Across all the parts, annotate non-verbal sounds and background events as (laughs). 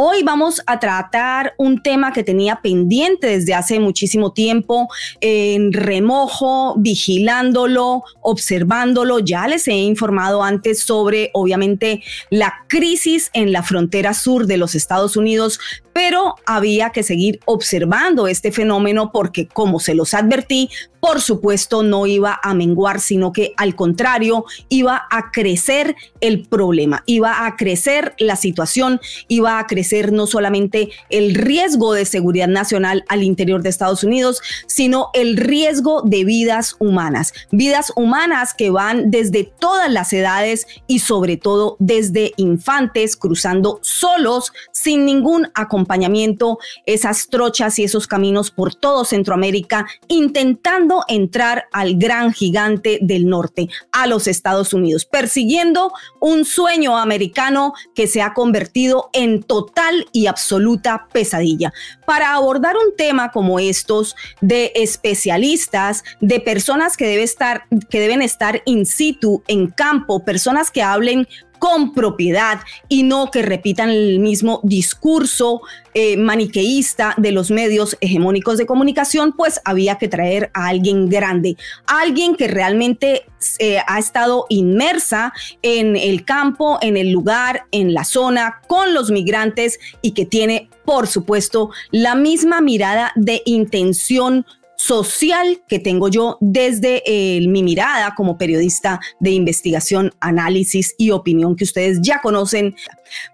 Hoy vamos a tratar un tema que tenía pendiente desde hace muchísimo tiempo, en remojo, vigilándolo, observándolo. Ya les he informado antes sobre, obviamente, la crisis en la frontera sur de los Estados Unidos, pero había que seguir observando este fenómeno porque, como se los advertí, por supuesto no iba a menguar, sino que al contrario iba a crecer el problema, iba a crecer la situación, iba a crecer no solamente el riesgo de seguridad nacional al interior de Estados Unidos, sino el riesgo de vidas humanas, vidas humanas que van desde todas las edades y sobre todo desde infantes cruzando solos sin ningún acompañamiento esas trochas y esos caminos por todo Centroamérica intentando entrar al gran gigante del norte, a los Estados Unidos, persiguiendo un sueño americano que se ha convertido en total y absoluta pesadilla. Para abordar un tema como estos de especialistas, de personas que, debe estar, que deben estar in situ, en campo, personas que hablen con propiedad y no que repitan el mismo discurso eh, maniqueísta de los medios hegemónicos de comunicación, pues había que traer a alguien grande, alguien que realmente eh, ha estado inmersa en el campo, en el lugar, en la zona, con los migrantes y que tiene, por supuesto, la misma mirada de intención social que tengo yo desde eh, mi mirada como periodista de investigación, análisis y opinión que ustedes ya conocen.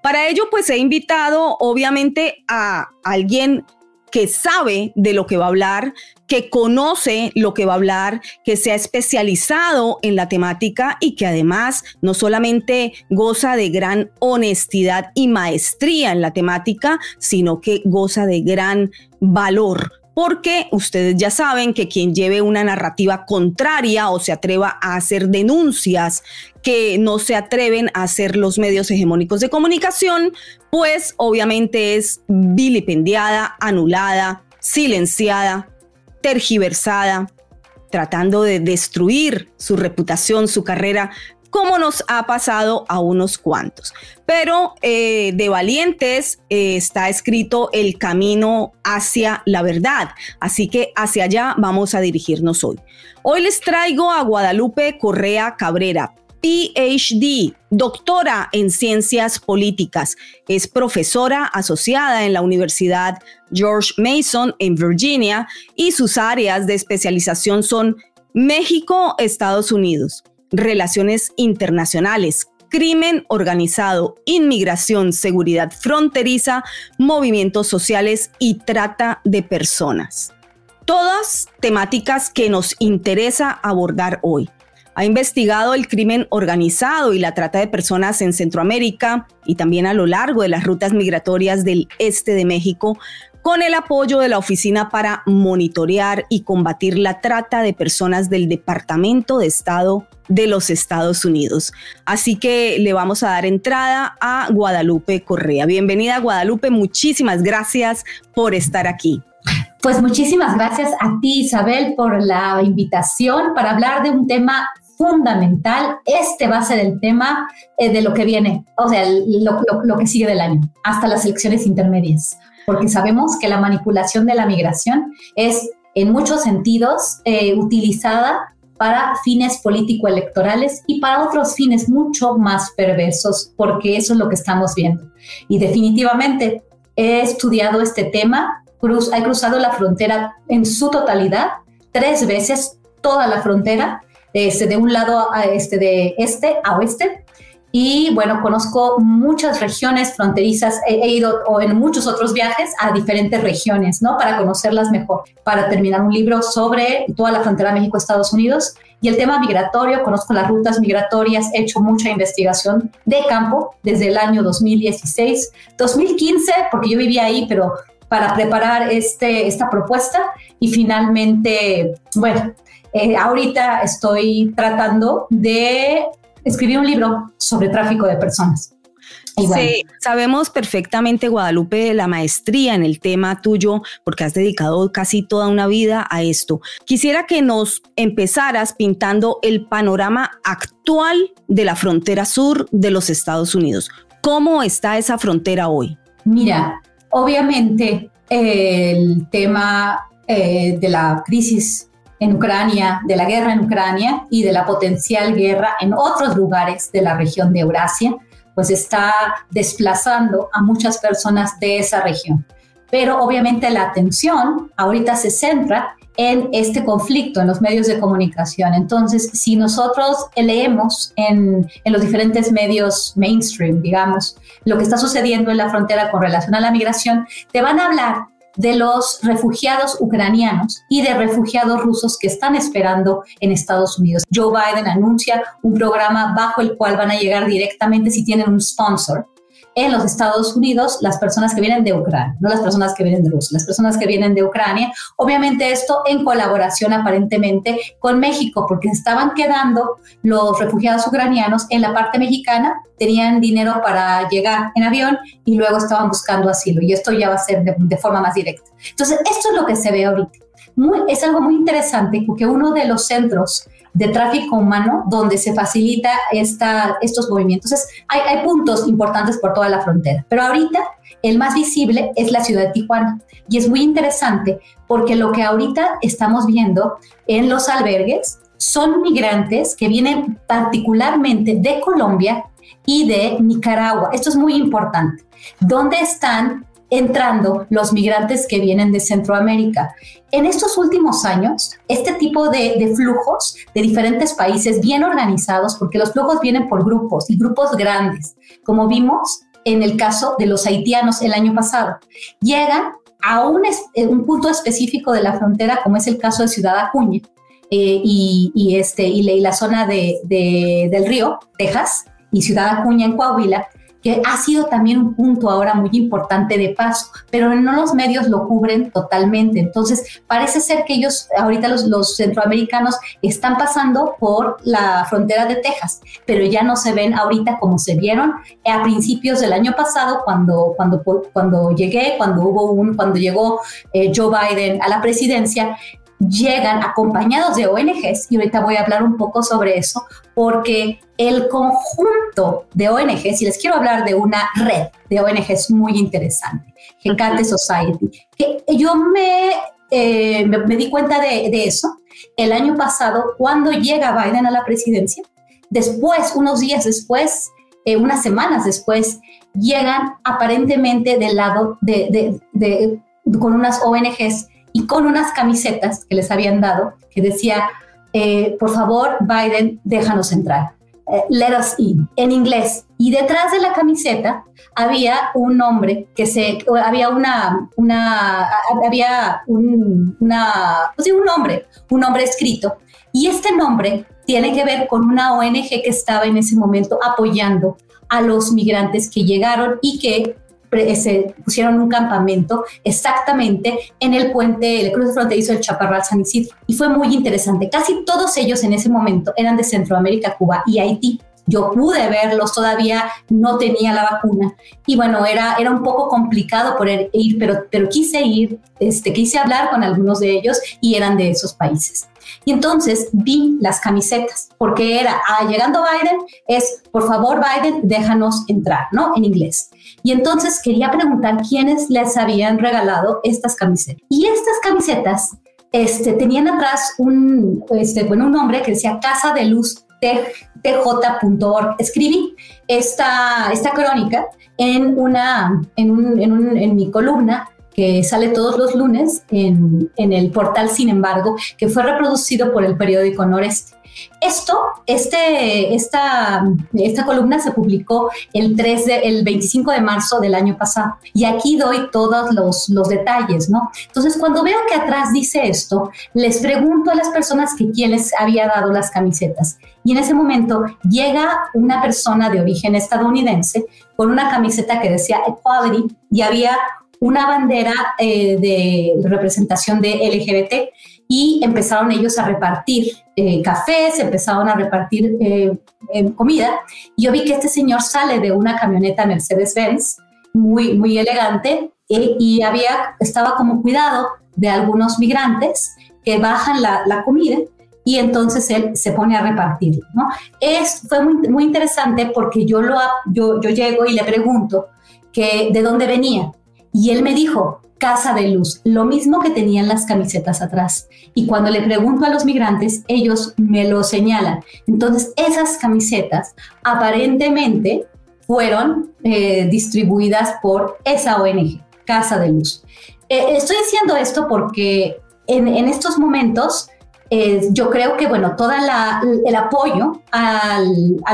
Para ello, pues he invitado obviamente a alguien que sabe de lo que va a hablar, que conoce lo que va a hablar, que se ha especializado en la temática y que además no solamente goza de gran honestidad y maestría en la temática, sino que goza de gran valor porque ustedes ya saben que quien lleve una narrativa contraria o se atreva a hacer denuncias que no se atreven a hacer los medios hegemónicos de comunicación, pues obviamente es vilipendiada, anulada, silenciada, tergiversada, tratando de destruir su reputación, su carrera como nos ha pasado a unos cuantos. Pero eh, de valientes eh, está escrito el camino hacia la verdad, así que hacia allá vamos a dirigirnos hoy. Hoy les traigo a Guadalupe Correa Cabrera, PhD, doctora en ciencias políticas. Es profesora asociada en la Universidad George Mason en Virginia y sus áreas de especialización son México, Estados Unidos relaciones internacionales, crimen organizado, inmigración, seguridad fronteriza, movimientos sociales y trata de personas. Todas temáticas que nos interesa abordar hoy. Ha investigado el crimen organizado y la trata de personas en Centroamérica y también a lo largo de las rutas migratorias del este de México, con el apoyo de la Oficina para Monitorear y Combatir la Trata de Personas del Departamento de Estado de los Estados Unidos. Así que le vamos a dar entrada a Guadalupe Correa. Bienvenida Guadalupe, muchísimas gracias por estar aquí. Pues muchísimas gracias a ti Isabel por la invitación para hablar de un tema fundamental. Este va a ser el tema eh, de lo que viene, o sea, lo que sigue del año, hasta las elecciones intermedias porque sabemos que la manipulación de la migración es en muchos sentidos eh, utilizada para fines político-electorales y para otros fines mucho más perversos, porque eso es lo que estamos viendo. Y definitivamente he estudiado este tema, cruz, he cruzado la frontera en su totalidad, tres veces toda la frontera, este, de un lado a este, de este a oeste, y bueno, conozco muchas regiones fronterizas, he, ido o en muchos otros viajes a diferentes regiones, ¿no? Para conocerlas mejor, para terminar un libro sobre toda la frontera México-Estados Unidos y el tema migratorio, conozco las rutas migratorias, he hecho mucha investigación de campo desde el año 2016, 2015, porque yo vivía ahí, pero para preparar este, esta propuesta y finalmente, bueno, eh, ahorita estoy tratando de escribir un libro sobre tráfico de personas. Sí, sabemos perfectamente, Guadalupe, la maestría en el tema tuyo, porque has dedicado casi toda una vida a esto. Quisiera que nos empezaras pintando el panorama actual de la frontera sur de los Estados Unidos. ¿Cómo está esa frontera hoy? Mira, obviamente el tema eh, de la crisis en Ucrania, de la guerra en Ucrania y de la potencial guerra en otros lugares de la región de Eurasia, pues está desplazando a muchas personas de esa región. Pero obviamente la atención ahorita se centra en este conflicto en los medios de comunicación. Entonces, si nosotros leemos en, en, los diferentes medios mainstream, digamos, lo que está sucediendo en la frontera con relación a la migración, te van a hablar de los refugiados ucranianos y de refugiados rusos que están esperando en Estados Unidos. Joe Biden anuncia un programa bajo el cual van a llegar directamente si tienen un sponsor en los Estados Unidos las personas que vienen de Ucrania, no las personas que vienen de Rusia, las personas que vienen de Ucrania. Obviamente esto en colaboración aparentemente con México, porque estaban quedando los refugiados ucranianos en la parte mexicana, tenían dinero para llegar en avión y luego estaban buscando asilo. Y esto ya va a ser de, forma más directa. Entonces, esto es lo que se ve ahorita. es algo muy interesante porque uno de los centros de tráfico humano donde se facilita esta, estos movimientos. Entonces, hay, hay puntos importantes por toda la frontera, pero ahorita el más visible es la ciudad de Tijuana. Y es muy interesante porque lo que ahorita estamos viendo en los albergues son migrantes que vienen particularmente de Colombia y de Nicaragua. Esto es muy importante. ¿Dónde están entrando los migrantes que vienen de Centroamérica. En estos últimos años, este tipo de, flujos de diferentes países bien organizados, porque los flujos vienen por grupos y grupos grandes, como vimos en el caso de los haitianos el año pasado, llegan a un, un punto específico de la frontera, como es el caso de Ciudad Acuña eh, y, este, y, la zona de, del río, Texas, y Ciudad Acuña en Coahuila, que ha sido también un punto ahora muy importante de paso, pero no los medios lo cubren totalmente. Entonces, parece ser que ellos, ahorita los, centroamericanos, están pasando por la frontera de Texas, pero ya no se ven ahorita como se vieron a principios del año pasado cuando, cuando, cuando llegué, cuando hubo un, cuando llegó eh, Joe Biden a la presidencia, llegan acompañados de ONGs, y ahorita voy a hablar un poco sobre eso, porque el conjunto de ONGs, y les quiero hablar de una red de ONGs muy interesante, Hecate Society, que yo me, eh, me, di cuenta de, de, eso el año pasado cuando llega Biden a la presidencia. Después, unos días después, eh, unas semanas después, llegan aparentemente del lado de, de, de con unas ONGs y con unas camisetas que les habían dado que decía, eh, por favor, Biden, déjanos entrar. Eh, let us in, en inglés. Y detrás de la camiseta había un nombre que se, había una, una había un, una, pues un nombre, un nombre escrito. Y este nombre tiene que ver con una ONG que estaba en ese momento apoyando a los migrantes que llegaron y que se pusieron un campamento exactamente en el puente, el cruce fronterizo del Chaparral San Isidro. Y fue muy interesante. Casi todos ellos en ese momento eran de Centroamérica, Cuba y Haití. Yo pude verlos, todavía no tenía la vacuna. Y bueno, era, era un poco complicado poder ir, pero, pero quise ir, este, quise hablar con algunos de ellos y eran de esos países. Y entonces vi las camisetas, porque era, ah, llegando Biden, es, por favor, Biden, déjanos entrar, ¿no? En inglés. Y entonces quería preguntar quiénes les habían regalado estas camisetas. Y estas camisetas este, tenían atrás un, este, bueno, un nombre que decía Casa de Luz tj.org. Escribí esta, esta crónica en, una, en, un, en, un, en mi columna que sale todos los lunes en, en, el portal Sin embargo, que fue reproducido por el periódico Noreste. Esto, este, esta, esta columna se publicó el, 3 de, el 25 de marzo del año pasado y aquí doy todos los, los detalles, ¿no? Entonces, cuando veo que atrás dice esto, les pregunto a las personas que quién les había dado las camisetas y en ese momento llega una persona de origen estadounidense con una camiseta que decía Equality y había una bandera eh, de representación de LGBT y empezaron ellos a repartir eh, cafés, empezaron a repartir eh, comida. Y yo vi que este señor sale de una camioneta Mercedes-Benz muy, muy elegante y había, estaba como cuidado de algunos migrantes que bajan la, la comida y entonces él se pone a repartir. ¿no? Es, fue muy, muy interesante porque yo, lo, yo, yo llego y le pregunto que, de dónde venía. Y él me dijo, Casa de Luz, lo mismo que tenían las camisetas atrás. Y cuando le pregunto a los migrantes, ellos me lo señalan. Entonces, esas camisetas aparentemente fueron eh, distribuidas por esa ONG, Casa de Luz. Eh, estoy diciendo esto porque en, estos momentos eh, yo creo que, bueno, todo el apoyo a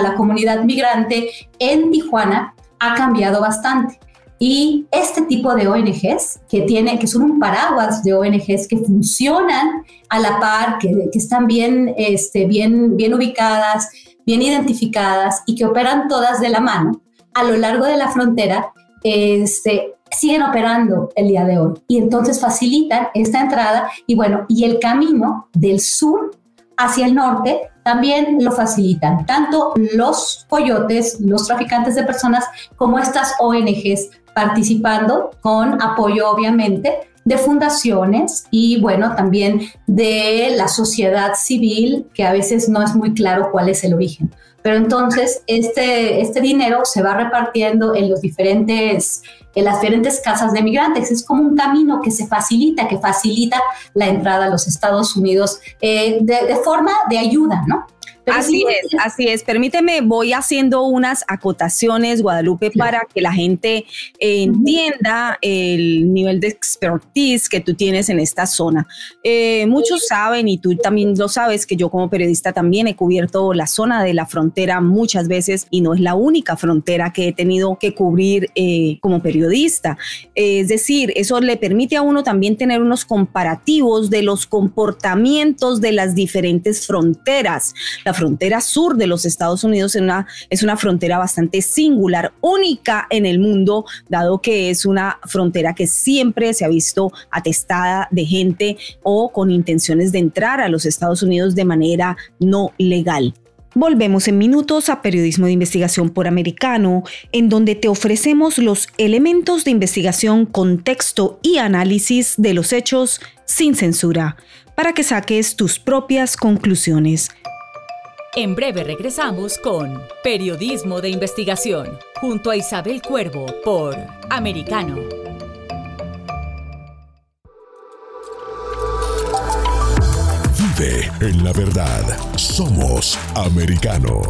la comunidad migrante en Tijuana ha cambiado bastante. Y este tipo de ONGs, que, tiene, que son un paraguas de ONGs que funcionan a la par, que, están bien, este, bien, bien ubicadas, bien identificadas y que operan todas de la mano a lo largo de la frontera, este, siguen operando el día de hoy. Y entonces facilitan esta entrada y bueno, y el camino del sur hacia el norte también lo facilitan, tanto los coyotes, los traficantes de personas, como estas ONGs participando con apoyo obviamente de fundaciones y bueno, también de la sociedad civil, que a veces no es muy claro cuál es el origen. Pero entonces este, este dinero se va repartiendo en los diferentes en las diferentes casas de migrantes. Es como un camino que se facilita, que facilita la entrada a los Estados Unidos eh, de, de, forma de ayuda, ¿no? Así es, así es. Permíteme, voy haciendo unas acotaciones, Guadalupe, para que la gente entienda el nivel de expertise que tú tienes en esta zona. Eh, muchos saben, y tú también lo sabes, que yo como periodista también he cubierto la zona de la frontera muchas veces y no es la única frontera que he tenido que cubrir eh, como periodista. es decir, eso le permite a uno también tener unos comparativos de los comportamientos de las diferentes fronteras. La frontera sur de los Estados Unidos es una, es una frontera bastante singular, única en el mundo, dado que es una frontera que siempre se ha visto atestada de gente o con intenciones de entrar a los Estados Unidos de manera no legal. Volvemos en minutos a Periodismo de Investigación por Americano, en donde te ofrecemos los elementos de investigación, contexto y análisis de los hechos sin censura, para que saques tus propias conclusiones. En breve regresamos con Periodismo de Investigación, junto a Isabel Cuervo por Americano. Vive en la verdad. Somos Americano.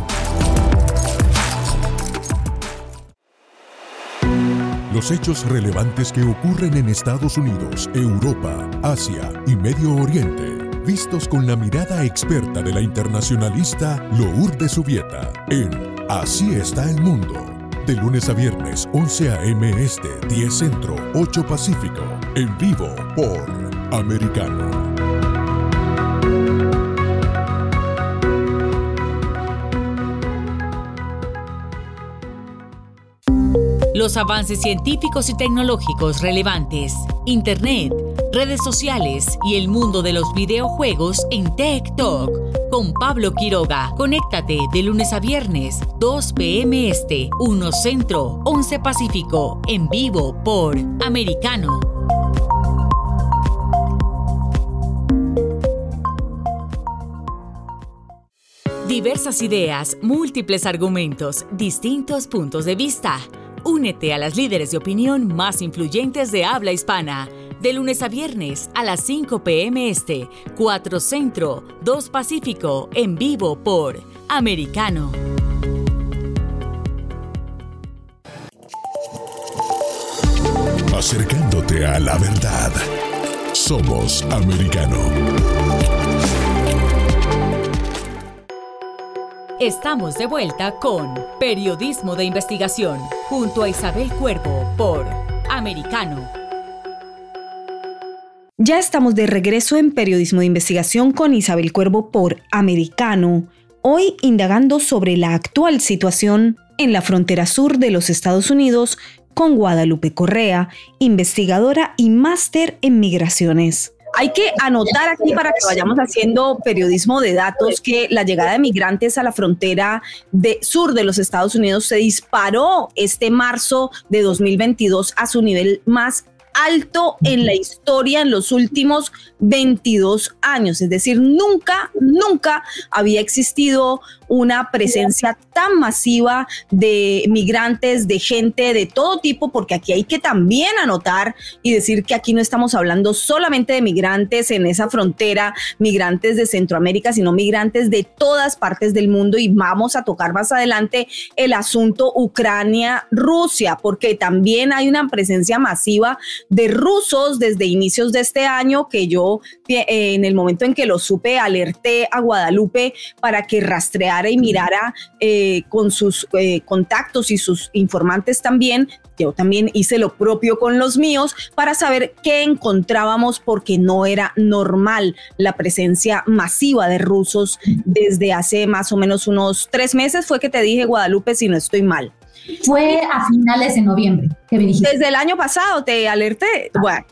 Los hechos relevantes que ocurren en Estados Unidos, Europa, Asia y Medio Oriente vistos con la mirada experta de la internacionalista Lourdes Subieta en Así está el mundo. De lunes a viernes, 11 a.m. Este, 10 Centro, 8 Pacífico. En vivo por Americano. Los avances científicos y tecnológicos relevantes, Internet, redes sociales y el mundo de los videojuegos en Tech Talk con Pablo Quiroga. Conéctate de lunes a viernes, 2 p.m. Este, 1 Centro, 11 Pacífico, en vivo por Americano. Diversas ideas, múltiples argumentos, distintos puntos de vista. Únete a las líderes de opinión más influyentes de habla hispana de lunes a viernes a las 5 p.m. Este, 4 Centro, 2 Pacífico, en vivo por Americano. Acercándote a la verdad. Somos Americano. Estamos de vuelta con Periodismo de Investigación junto a Isabel Cuervo por Americano. Ya estamos de regreso en Periodismo de Investigación con Isabel Cuervo por Americano, hoy indagando sobre la actual situación en la frontera sur de los Estados Unidos con Guadalupe Correa, investigadora y máster en migraciones. Hay que anotar aquí para que vayamos haciendo periodismo de datos que la llegada de migrantes a la frontera de sur de los Estados Unidos se disparó este marzo de 2022 a su nivel más alto en la historia en los últimos 22 años. Es decir, nunca, nunca había existido una presencia tan masiva de migrantes, de gente de todo tipo, porque aquí hay que también anotar y decir que aquí no estamos hablando solamente de migrantes en esa frontera, migrantes de Centroamérica, sino migrantes de todas partes del mundo y vamos a tocar más adelante el asunto Ucrania-Rusia, porque también hay una presencia masiva de rusos desde inicios de este año que yo eh, en el momento en que lo supe alerté a Guadalupe para que rastreara y mirara eh, con sus eh, contactos y sus informantes también. Yo también hice lo propio con los míos para saber qué encontrábamos porque no era normal la presencia masiva de rusos desde hace más o menos unos tres meses. Fue que te dije, Guadalupe, si no estoy mal. Fue a finales de noviembre que me dijiste. Desde el año pasado te alerté. Bueno,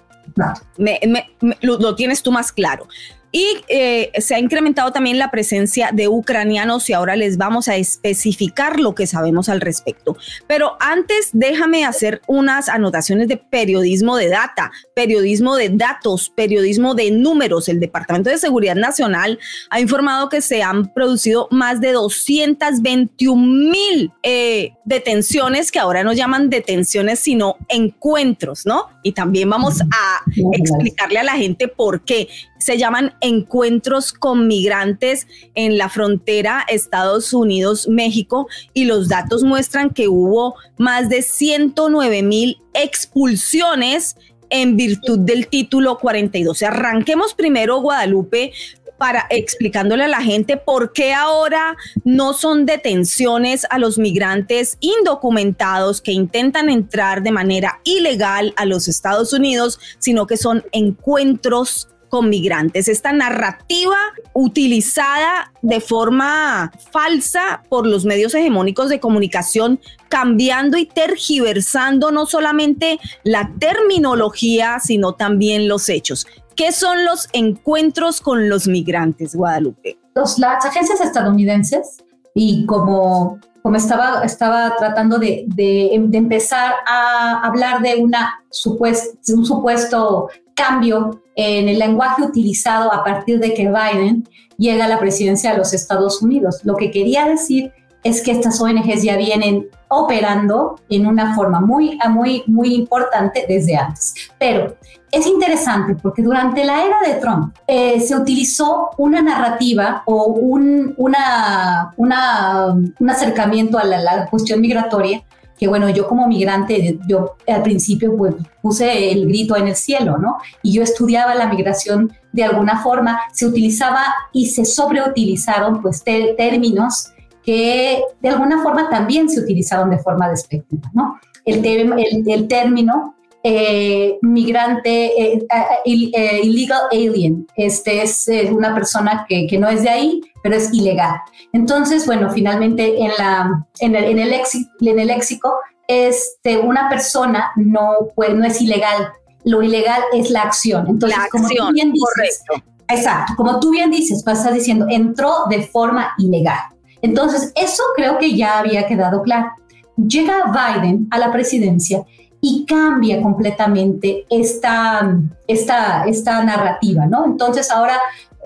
lo, tienes tú más claro. Y eh, se ha incrementado también la presencia de ucranianos y ahora les vamos a especificar lo que sabemos al respecto. Pero antes déjame hacer unas anotaciones de periodismo de data, periodismo de datos, periodismo de números. El Departamento de Seguridad Nacional ha informado que se han producido más de 221 mil eh, detenciones, que ahora no llaman detenciones, sino encuentros, ¿no? Y también vamos a explicarle a la gente por qué se llaman encuentros con migrantes en la frontera Estados Unidos-México y los datos muestran que hubo más de 109 mil expulsiones en virtud del título 42. Arranquemos primero, Guadalupe, para explicándole a la gente por qué ahora no son detenciones a los migrantes indocumentados que intentan entrar de manera ilegal a los Estados Unidos, sino que son encuentros con migrantes. Esta narrativa utilizada de forma falsa por los medios hegemónicos de comunicación, cambiando y tergiversando no solamente la terminología, sino también los hechos. ¿Qué son los encuentros con los migrantes, Guadalupe? las agencias estadounidenses y como, como estaba, estaba tratando de, de, de empezar a hablar de una supuesto, un supuesto cambio en el lenguaje utilizado a partir de que Biden llega a la presidencia de los Estados Unidos. Lo que quería decir es que estas ONGs ya vienen operando en una forma muy, muy, muy importante desde antes. Pero es interesante porque durante la era de Trump eh, se utilizó una narrativa o un, una, una, un acercamiento a la cuestión migratoria que bueno, yo como migrante, yo al principio pues puse el grito en el cielo, ¿no? Y yo estudiaba la migración de alguna forma, se utilizaba y se sobreutilizaron pues términos que de alguna forma también se utilizaron de forma despectiva, ¿no? El, el, el término eh, migrante, eh, eh, illegal alien. Este es una persona que, que, no es de ahí, pero es ilegal. Entonces, bueno, finalmente en, la, en, el, en, el, léxico, en el léxico, este, una persona no, pues, no es ilegal. Lo ilegal es la acción. Entonces, la acción, como tú bien dices, correcto. Exacto, como tú bien dices, pues estás diciendo, entró de forma ilegal. Entonces, eso creo que ya había quedado claro. Llega Biden a la presidencia y cambia completamente esta, esta, esta narrativa, ¿no? Entonces ahora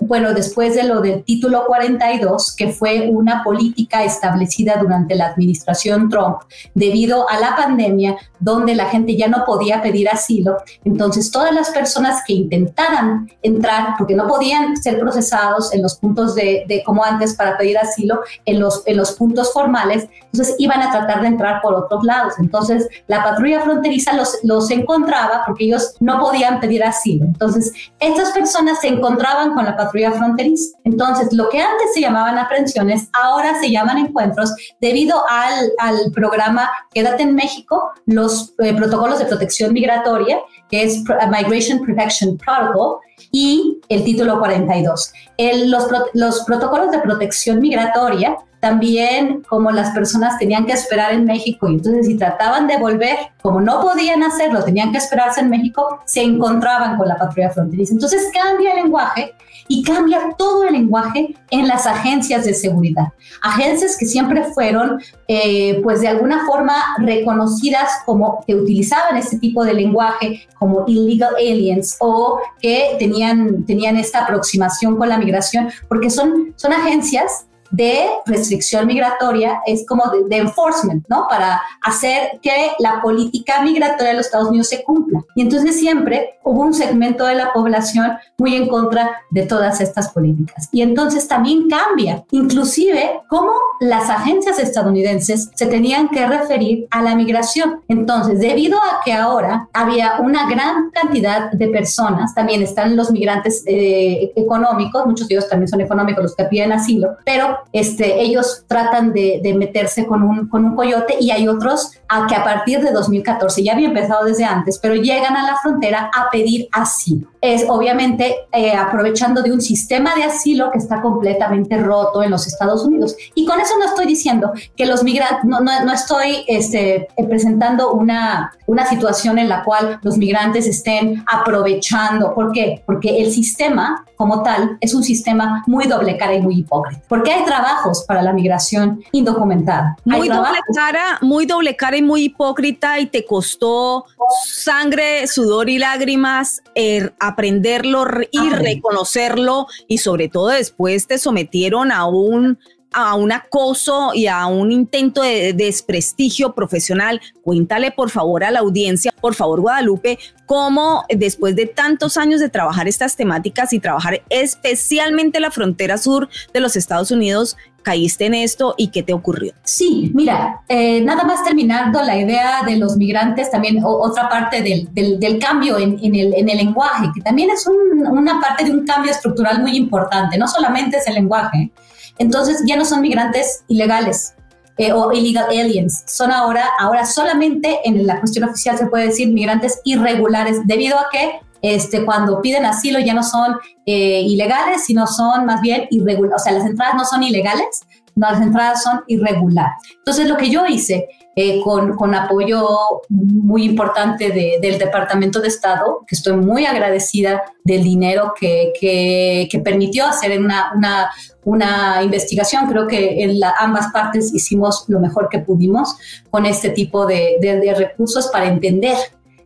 bueno, después de lo del título 42, que fue una política establecida durante la administración Trump debido a la pandemia, donde la gente ya no podía pedir asilo. Entonces, todas las personas que intentaran entrar, porque no podían ser procesados en los puntos de, como antes para pedir asilo, en los, en los puntos formales, entonces iban a tratar de entrar por otros lados. Entonces, la patrulla fronteriza los, los encontraba porque ellos no podían pedir asilo. Entonces, estas personas se encontraban con la patrulla fronteriza. Entonces, lo que antes se llamaban aprehensiones, ahora se llaman encuentros debido al, al programa Quédate en México, los eh, protocolos de protección migratoria, que es Migration Protection Protocol, y el título 42. El, los, los protocolos de protección migratoria también como las personas tenían que esperar en México y entonces si trataban de volver, como no podían hacerlo, tenían que esperarse en México, se encontraban con la patrulla fronteriza. Entonces cambia el lenguaje y cambia todo el lenguaje en las agencias de seguridad. Agencias que siempre fueron, eh, pues de alguna forma reconocidas como que utilizaban este tipo de lenguaje como illegal aliens o que tenían, tenían esta aproximación con la migración, porque son, son agencias de restricción migratoria, es como de, enforcement, ¿no? Para hacer que la política migratoria de los Estados Unidos se cumpla. Y entonces siempre hubo un segmento de la población muy en contra de todas estas políticas. Y entonces también cambia, inclusive, cómo las agencias estadounidenses se tenían que referir a la migración. Entonces, debido a que ahora había una gran cantidad de personas, también están los migrantes eh, económicos, muchos de ellos también son económicos los que piden asilo, pero este, ellos tratan de, meterse con un, con un coyote y hay otros a que a partir de 2014, ya había empezado desde antes, pero llegan a la frontera a pedir asilo. Es obviamente eh, aprovechando de un sistema de asilo que está completamente roto en los Estados Unidos. Y con eso no estoy diciendo que los migrantes, no, no, no, estoy este, presentando una, una situación en la cual los migrantes estén aprovechando. ¿Por qué? Porque el sistema como tal es un sistema muy doble cara y muy hipócrita. Porque hay trabajos para la migración indocumentada. Muy doble cara, muy doble cara y muy hipócrita y te costó sangre, sudor y lágrimas er, aprenderlo y reconocerlo y sobre todo después te sometieron a un a un acoso y a un intento de desprestigio profesional. Cuéntale por favor a la audiencia, por favor Guadalupe, cómo después de tantos años de trabajar estas temáticas y trabajar especialmente la frontera sur de los Estados Unidos, caíste en esto y qué te ocurrió? Sí, mira, eh, nada más terminando la idea de los migrantes, también otra parte del, del, cambio en, en, el, en, el, lenguaje, que también es una parte de un cambio estructural muy importante, no solamente es el lenguaje, entonces ya no son migrantes ilegales eh, o illegal aliens, son ahora, ahora solamente en la cuestión oficial se puede decir migrantes irregulares, debido a que este, cuando piden asilo ya no son eh, ilegales, sino son más bien irregulares, o sea, las entradas no son ilegales, no, las entradas son irregulares. Entonces, lo que yo hice eh, con, con, apoyo muy importante del Departamento de Estado, que estoy muy agradecida del dinero que, que, que permitió hacer una, una, una, investigación. Creo que en la, ambas partes hicimos lo mejor que pudimos con este tipo de, de, de recursos para entender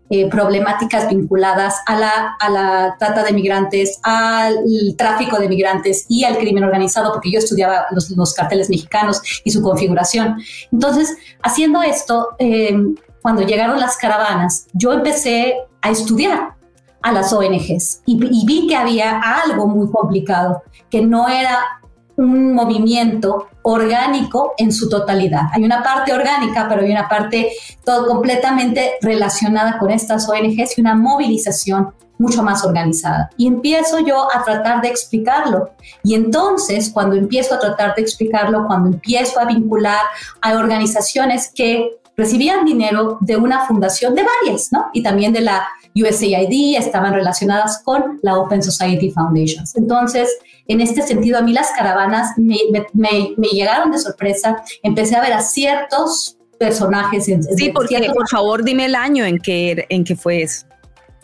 eh, problemáticas vinculadas a la, a la trata de migrantes, al tráfico de migrantes y al crimen organizado, porque yo estudiaba los, los carteles mexicanos y su configuración. Entonces, haciendo esto, eh, cuando llegaron las caravanas, yo empecé a estudiar a las ONGs y, y vi que había algo muy complicado, que no era un movimiento orgánico en su totalidad. Hay una parte orgánica, pero hay una parte todo completamente relacionada con estas ONGs y una movilización mucho más organizada. Y empiezo yo a tratar de explicarlo. Y entonces, cuando empiezo a tratar de explicarlo, cuando empiezo a vincular a organizaciones que recibían dinero de una fundación, de varias, ¿no? Y también de la USAID, estaban relacionadas con la Open Society Foundations. Entonces, en este sentido, a mí las caravanas me, llegaron de sorpresa. Empecé a ver a ciertos personajes. Sí, porque por favor dime el año en que, en que fue eso.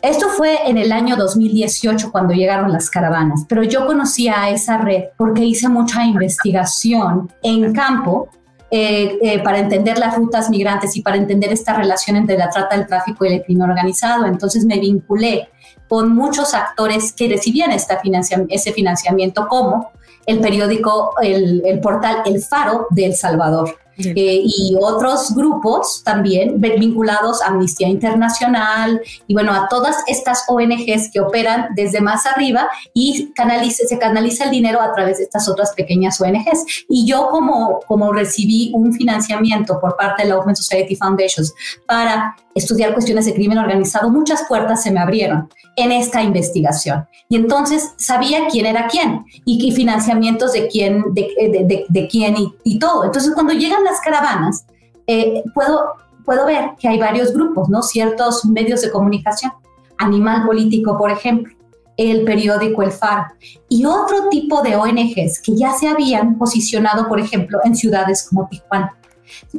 Esto fue en el año 2018 cuando llegaron las caravanas, pero yo conocía a esa red porque hice mucha investigación en campo eh, eh, para entender las rutas migrantes y para entender esta relación entre la trata, el tráfico y el crimen organizado. Entonces me vinculé con muchos actores que recibían esta ese financiamiento, como el periódico, el, el portal El Faro de El Salvador. Eh, y otros grupos también vinculados a Amnistía Internacional y bueno, a todas estas ONGs que operan desde más arriba y se canaliza el dinero a través de estas otras pequeñas ONGs. Y yo como, como recibí un financiamiento por parte de la Open Society Foundations para estudiar cuestiones de crimen organizado, muchas puertas se me abrieron en esta investigación. Y entonces sabía quién era quién y, financiamientos de quién, de, de, quién y, y, todo. Entonces cuando llegan las caravanas, eh, puedo, puedo ver que hay varios grupos, ¿no? Ciertos medios de comunicación. Animal Político, por ejemplo, el periódico El Faro y otro tipo de ONGs que ya se habían posicionado, por ejemplo, en ciudades como Tijuana.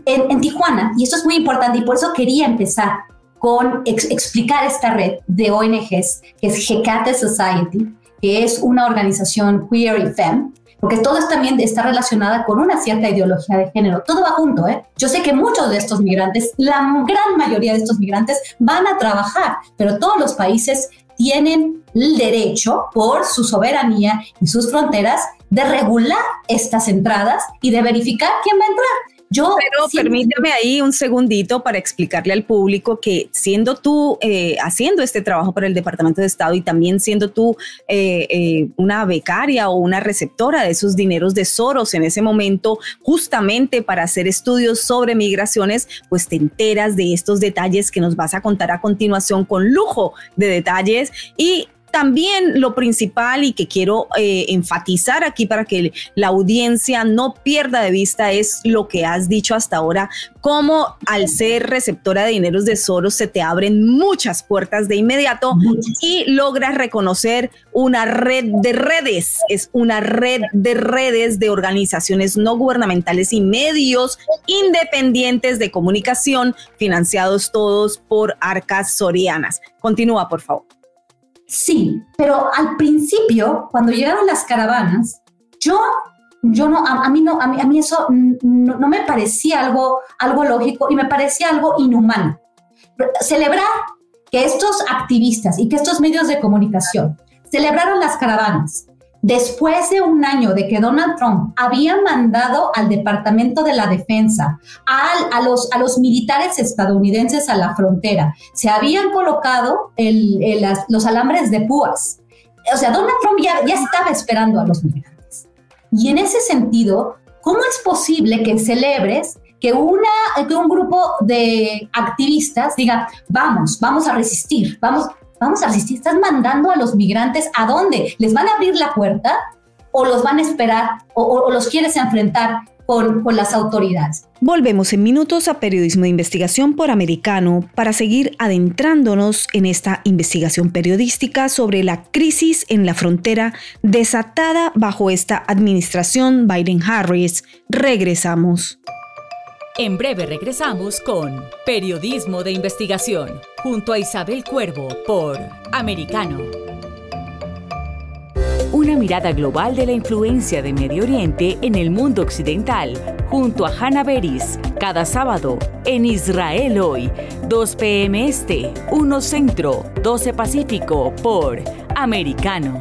En, Tijuana, y esto es muy importante y por eso quería empezar con explicar esta red de ONGs, que es Hecate Society, que es una organización queer y fem, porque todo también está relacionada con una cierta ideología de género. Todo va junto, ¿eh? Yo sé que muchos de estos migrantes, la gran mayoría de estos migrantes van a trabajar, pero todos los países tienen el derecho, por su soberanía y sus fronteras, de regular estas entradas y de verificar quién va a entrar. Pero permíteme ahí un segundito para explicarle al público que siendo tú eh, haciendo este trabajo para el Departamento de Estado y también siendo tú eh, eh, una becaria o una receptora de esos dineros de Soros en ese momento, justamente para hacer estudios sobre migraciones, pues te enteras de estos detalles que nos vas a contar a continuación con lujo de detalles. Y también lo principal y que quiero eh, enfatizar aquí para que la audiencia no pierda de vista es lo que has dicho hasta ahora, cómo al ser receptora de dineros de Soros se te abren muchas puertas de inmediato y logras reconocer una red de redes, es una red de redes de organizaciones no gubernamentales y medios independientes de comunicación financiados todos por arcas sorianas. Continúa, por favor. Sí, pero al principio, cuando llegaron las caravanas, yo, yo no, a, mí no, a mí, eso no, me parecía algo, algo lógico y me parecía algo inhumano. Celebrar que estos activistas y que estos medios de comunicación celebraron las caravanas, después de un año de que Donald Trump había mandado al Departamento de la Defensa, a, los, militares estadounidenses a la frontera, se habían colocado los alambres de púas. O sea, Donald Trump ya, estaba esperando a los migrantes. Y en ese sentido, ¿cómo es posible que celebres que, que un grupo de activistas diga, vamos, vamos a resistir, vamos, vamos a resistir, estás mandando a los migrantes a dónde? ¿Les van a abrir la puerta o los van a esperar o, los quieres enfrentar con, las autoridades. Volvemos en minutos a Periodismo de Investigación por Americano para seguir adentrándonos en esta investigación periodística sobre la crisis en la frontera desatada bajo esta administración Biden-Harris. Regresamos. En breve regresamos con Periodismo de Investigación, junto a Isabel Cuervo por Americano. Una mirada global de la influencia de Medio Oriente en el mundo occidental, junto a Hannah Beris, cada sábado en Israel hoy, 2 p.m. Este, 1 Centro, 12 Pacífico por Americano.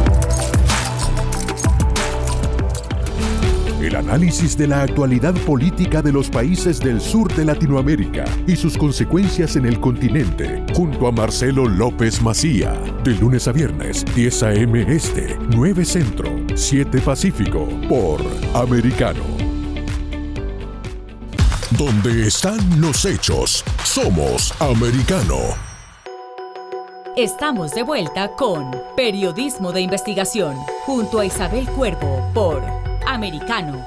El análisis de la actualidad política de los países del sur de Latinoamérica y sus consecuencias en el continente, junto a Marcelo López Macía, de lunes a viernes, 10 a.m. Este, 9 Centro, 7 Pacífico, por Americano. Donde están los hechos, somos Americano. Estamos de vuelta con Periodismo de Investigación, junto a Isabel Cuervo, por Americano.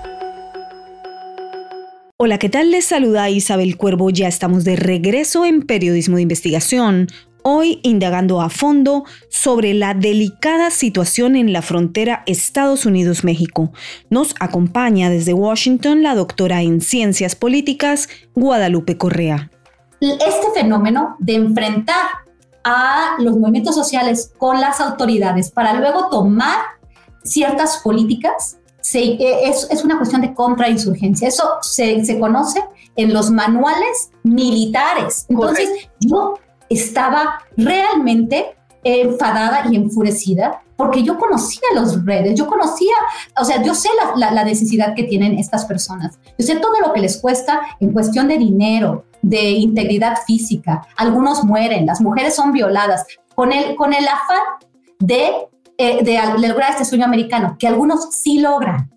Hola, ¿qué tal? Les saluda Isabel Cuervo. Ya estamos de regreso en Periodismo de Investigación. Hoy indagando a fondo sobre la delicada situación en la frontera Estados Unidos-México. Nos acompaña desde Washington la doctora en Ciencias Políticas, Guadalupe Correa. Este fenómeno de enfrentar a los movimientos sociales con las autoridades para luego tomar ciertas políticas, eh, es, una cuestión de contrainsurgencia. Eso se, se, conoce en los manuales militares. Entonces, yo estaba realmente enfadada y enfurecida porque yo conocía los redes, yo conocía, o sea, yo sé la, la, necesidad que tienen estas personas, yo sé todo lo que les cuesta en cuestión de dinero, de integridad física, algunos mueren, las mujeres son violadas, con el, con el afán de, eh, de lograr este sueño americano, que algunos sí logran.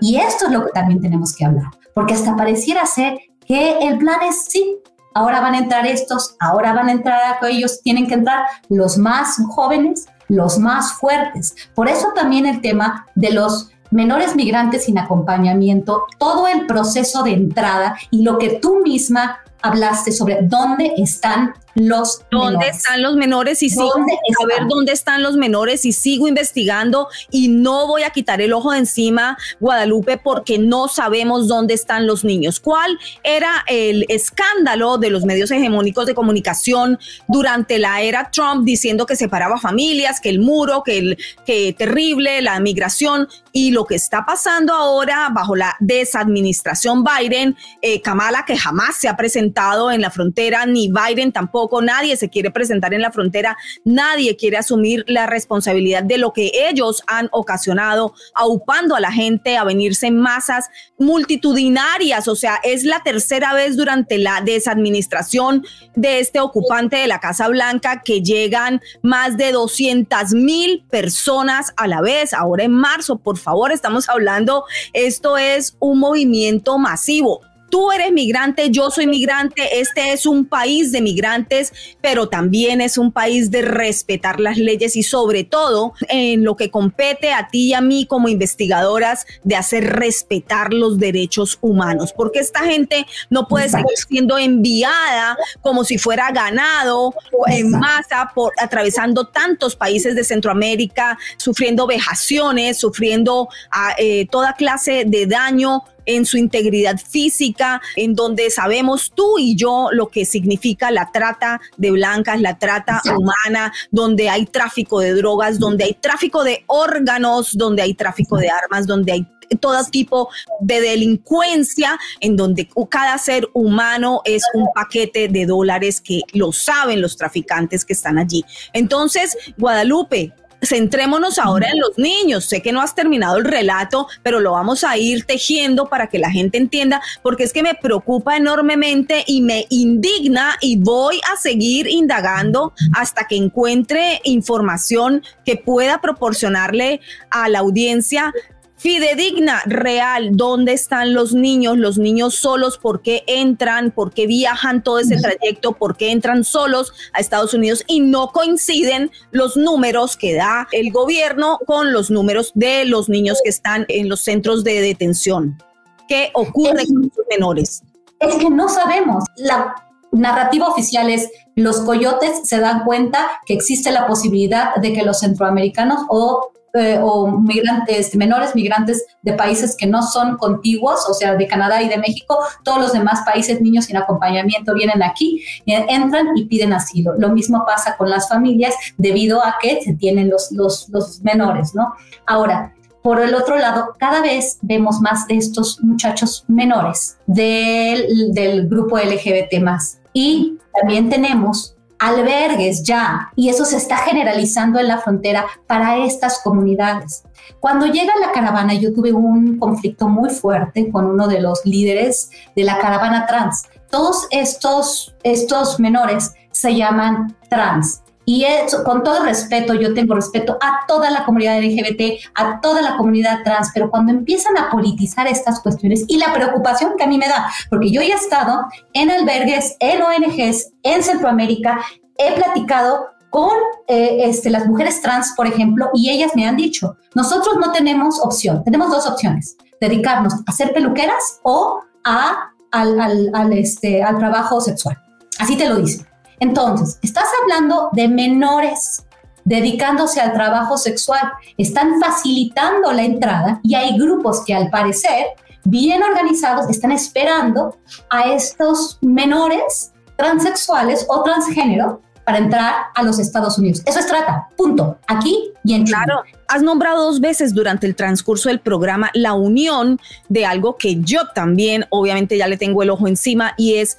Y esto es lo que también tenemos que hablar, porque hasta pareciera ser que el plan es sí, ahora van a entrar estos, ahora van a entrar aquellos, tienen que entrar los más jóvenes, los más fuertes. Por eso también el tema de los menores migrantes sin acompañamiento, todo el proceso de entrada y lo que tú misma hablaste sobre dónde están los ¿Dónde están los menores? Y sigo a ver dónde están los menores y sigo investigando y no voy a quitar el ojo de encima, Guadalupe, porque no sabemos dónde están los niños. ¿Cuál era el escándalo de los medios hegemónicos de comunicación durante la era Trump diciendo que separaba familias, que el muro, que el que terrible, la migración y lo que está pasando ahora bajo la desadministración Biden, eh, Kamala que jamás se ha presentado en la frontera, ni Biden tampoco nadie se quiere presentar en la frontera, nadie quiere asumir la responsabilidad de lo que ellos han ocasionado, aupando a la gente a venirse en masas multitudinarias, o sea, es la tercera vez durante la desadministración de este ocupante de la Casa Blanca que llegan más de 200 mil personas a la vez. Ahora en marzo, por favor, estamos hablando, esto es un movimiento masivo tú eres migrante, yo soy migrante, este es un país de migrantes, pero también es un país de respetar las leyes y sobre todo en lo que compete a ti y a mí como investigadoras de hacer respetar los derechos humanos, porque esta gente no puede seguir siendo enviada como si fuera ganado en masa por atravesando tantos países de Centroamérica, sufriendo vejaciones, sufriendo a, eh, toda clase de daño en su integridad física, en donde sabemos tú y yo lo que significa la trata de blancas, la trata humana, donde hay tráfico de drogas, donde hay tráfico de órganos, donde hay tráfico de armas, donde hay todo tipo de delincuencia en donde cada ser humano es un paquete de dólares que lo saben los traficantes que están allí. Entonces, Guadalupe, centrémonos ahora en los niños. Sé que no has terminado el relato, pero lo vamos a ir tejiendo para que la gente entienda, porque es que me preocupa enormemente y me indigna y voy a seguir indagando hasta que encuentre información que pueda proporcionarle a la audiencia fidedigna, real, dónde están los niños, los niños solos, por qué entran, por qué viajan todo ese trayecto, por qué entran solos a Estados Unidos y no coinciden los números que da el gobierno con los números de los niños que están en los centros de detención. ¿Qué ocurre con los menores? Es que no sabemos. La narrativa oficial es los coyotes se dan cuenta que existe la posibilidad de que los centroamericanos o eh, o migrantes, menores migrantes de países que no son contiguos, o sea, de Canadá y de México, todos los demás países, niños sin acompañamiento, vienen aquí, eh, entran y piden asilo. Lo mismo pasa con las familias debido a que se tienen los, los, los menores, ¿no? Ahora, por el otro lado, cada vez vemos más de estos muchachos menores del, del grupo LGBT más. Y también tenemos albergues ya, y eso se está generalizando en la frontera para estas comunidades. Cuando llega la caravana, yo tuve un conflicto muy fuerte con uno de los líderes de la caravana trans. Todos estos, estos menores se llaman trans. Y eso, con todo respeto, yo tengo respeto a toda la comunidad LGBT, a toda la comunidad trans, pero cuando empiezan a politizar estas cuestiones y la preocupación que a mí me da, porque yo ya he estado en albergues, en ONGs, en Centroamérica, he platicado con eh, este, las mujeres trans, por ejemplo, y ellas me han dicho, nosotros no tenemos opción, tenemos dos opciones, dedicarnos a ser peluqueras o a, al, al, este, al trabajo sexual. Así te lo dicen. Entonces, estás hablando de menores dedicándose al trabajo sexual, están facilitando la entrada y hay grupos que al parecer, bien organizados, están esperando a estos menores transexuales o transgénero para entrar a los Estados Unidos. Eso es trata, punto, aquí y en. Claro, has nombrado dos veces durante el transcurso del programa la unión de algo que yo también, obviamente ya le tengo el ojo encima, y es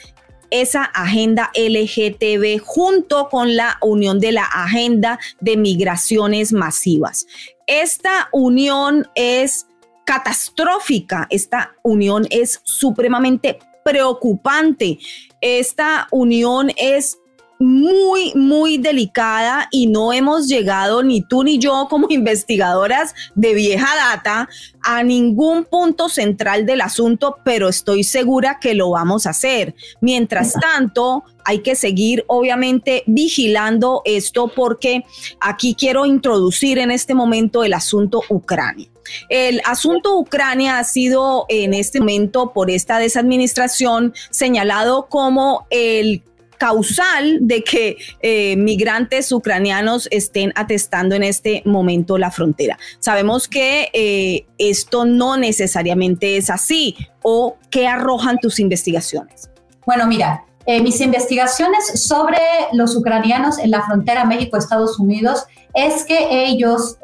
esa agenda LGTB junto con la unión de la agenda de migraciones masivas. Esta unión es catastrófica, esta unión es supremamente preocupante, esta unión es muy, muy delicada y no hemos llegado ni tú ni yo como (laughs) investigadoras de vieja data a ningún punto central del asunto, pero estoy segura que lo vamos a hacer. Mientras tanto, hay que seguir obviamente vigilando esto porque aquí quiero introducir en este momento el asunto Ucrania. El asunto Ucrania ha sido en este momento por esta desadministración señalado como el causal de que eh, migrantes ucranianos estén atestando en este momento la frontera. Sabemos que eh, esto no necesariamente es así o qué arrojan tus investigaciones. Bueno, mira, eh, mis investigaciones sobre los ucranianos en la frontera México-Estados Unidos es que ellos,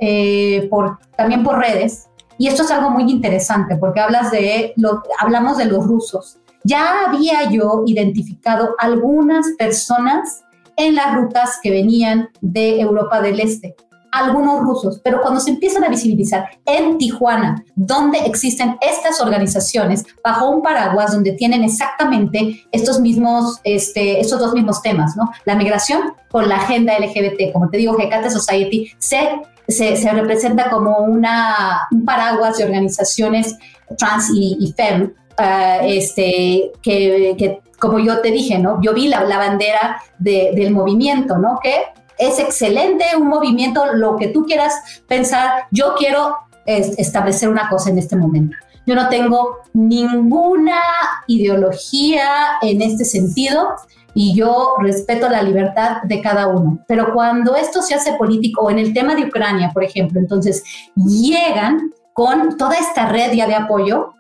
también por redes, y esto es algo muy interesante porque hablas de hablamos de los rusos ya había yo identificado algunas personas en las rutas que venían de Europa del Este, algunos rusos, pero cuando se empiezan a visibilizar en Tijuana, donde existen estas organizaciones bajo un paraguas donde tienen exactamente estos mismos, este, estos dos mismos temas, ¿no? La migración con la agenda LGBT, como te digo, Hecate Society se, se, representa como una, un paraguas de organizaciones trans y, y fem Ah, este, que, como yo te dije, ¿no? Yo vi la, bandera del movimiento, ¿no? Que es excelente un movimiento, lo que tú quieras pensar, yo quiero establecer una cosa en este momento. Yo no tengo ninguna ideología en este sentido y yo respeto la libertad de cada uno. Pero cuando esto se hace político, o en el tema de Ucrania, por ejemplo, entonces llegan con toda esta red ya de apoyo,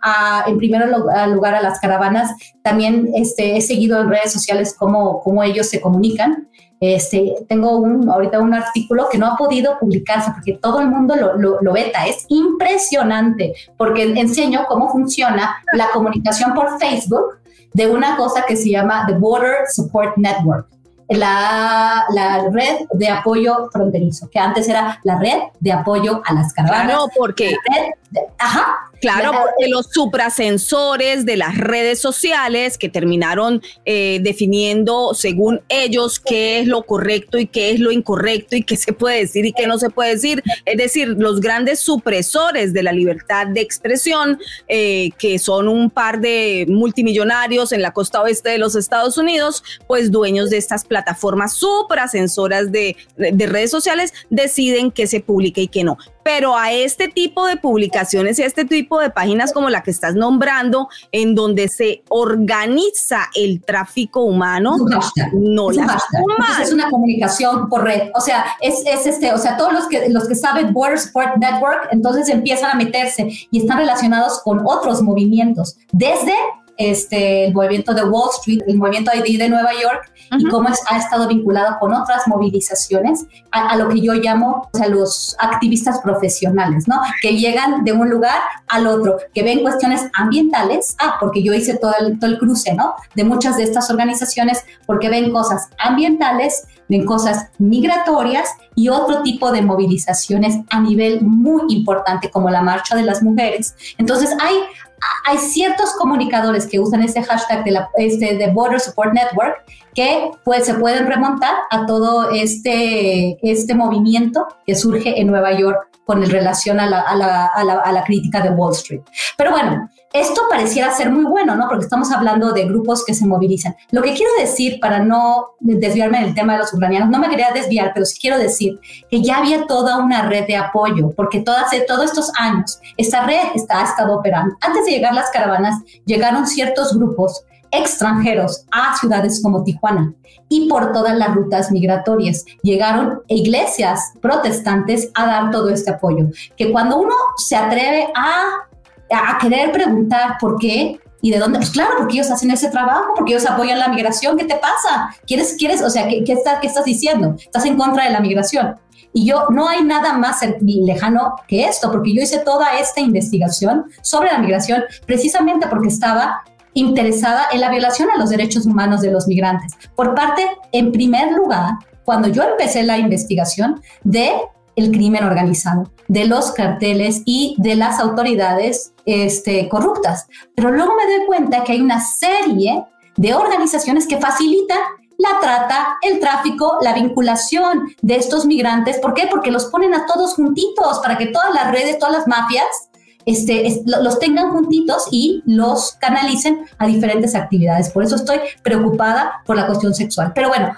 en primer lugar a las caravanas. También este, he seguido en redes sociales cómo, cómo ellos se comunican. Este, tengo un, ahorita un artículo que no ha podido publicarse porque todo el mundo lo, lo, lo, veta. Es impresionante porque enseño cómo funciona la comunicación por Facebook de una cosa que se llama The Border Support Network la, la, red de apoyo fronterizo, que antes era la red de apoyo a las caravanas. Porque. ajá. Claro, porque los suprasensores de las redes sociales que terminaron eh, definiendo según ellos qué es lo correcto y qué es lo incorrecto y qué se puede decir y qué no se puede decir. Es decir, los grandes supresores de la libertad de expresión, eh, que son un par de multimillonarios en la costa oeste de los Estados Unidos, pues dueños de estas plataformas suprasensoras de, de redes sociales, deciden qué se publica y qué no pero a este tipo de publicaciones y a este tipo de páginas como la que estás nombrando, en donde se organiza el tráfico humano, no es, es una comunicación por red. O sea, es, es, este, o sea, todos los que, los que saben Border Sport Network, entonces empiezan a meterse y están relacionados con otros movimientos, desde este, el movimiento de Wall Street, el movimiento ID de Nueva York, y cómo ha estado vinculado con otras movilizaciones a, lo que yo llamo o sea, los activistas profesionales, ¿no? Que llegan de un lugar al otro, que ven cuestiones ambientales, ah, porque yo hice todo el, todo el cruce, ¿no? De muchas de estas organizaciones, porque ven cosas ambientales, ven cosas migratorias y otro tipo de movilizaciones a nivel muy importante como la marcha de las mujeres. Entonces hay, hay ciertos comunicadores que usan ese hashtag de, la, este, de Border Support Network que pues, se pueden remontar a todo este, este movimiento que surge en Nueva York con relación a la, a, la, a, la, a la crítica de Wall Street. Pero bueno, esto pareciera ser muy bueno, ¿no? Porque estamos hablando de grupos que se movilizan. Lo que quiero decir, para no desviarme del tema de los ucranianos, no me quería desviar, pero sí quiero decir que ya había toda una red de apoyo, porque todas, todos estos años esta red está, ha estado operando. Antes de llegar las caravanas, llegaron ciertos grupos extranjeros a ciudades como Tijuana y por todas las rutas migratorias. Llegaron iglesias protestantes a dar todo este apoyo. Que cuando uno se atreve a a querer preguntar por qué y de dónde, pues claro, porque ellos hacen ese trabajo, porque ellos apoyan la migración, ¿qué te pasa? ¿Quieres, quieres, o sea, qué, qué, qué estás diciendo? Estás en contra de la migración. Y yo no hay nada más lejano que esto, porque yo hice toda esta investigación sobre la migración precisamente porque estaba interesada en la violación a los derechos humanos de los migrantes. Por parte, en primer lugar, cuando yo empecé la investigación de el crimen organizado, de los carteles y de las autoridades este, corruptas. Pero luego me doy cuenta que hay una serie de organizaciones que facilitan la trata, el tráfico, la vinculación de estos migrantes. ¿Por qué? Porque los ponen a todos juntitos para que todas las redes, todas las mafias, este, los tengan juntitos y los canalicen a diferentes actividades. Por eso estoy preocupada por la cuestión sexual. Pero bueno,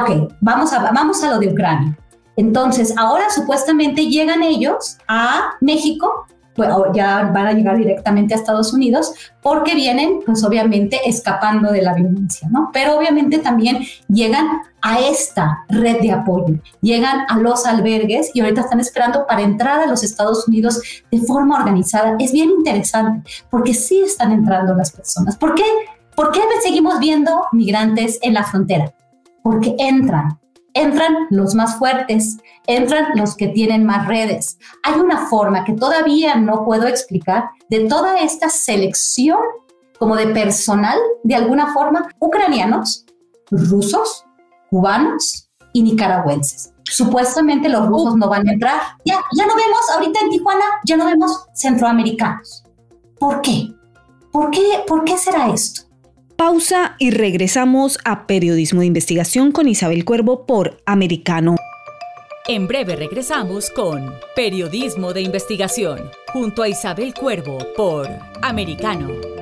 ok, vamos a, vamos a lo de Ucrania. Entonces, ahora supuestamente llegan ellos a México, pues ya van a llegar directamente a Estados Unidos, porque vienen, pues obviamente, escapando de la violencia, ¿no? Pero obviamente también llegan a esta red de apoyo, llegan a los albergues y ahorita están esperando para entrar a los Estados Unidos de forma organizada. Es bien interesante, porque sí están entrando las personas. ¿Por qué? ¿Por qué seguimos viendo migrantes en la frontera? Porque entran, entran los más fuertes, entran los que tienen más redes. Hay una forma que todavía no puedo explicar de toda esta selección como de personal, de alguna forma, ucranianos, rusos, cubanos y nicaragüenses. Supuestamente los rusos no van a entrar. Ya, ya no vemos ahorita en Tijuana, ya no vemos centroamericanos. ¿Por qué? ¿Por qué, ¿Por qué será esto? Pausa y regresamos a Periodismo de Investigación con Isabel Cuervo por Americano. En breve regresamos con Periodismo de Investigación junto a Isabel Cuervo por Americano.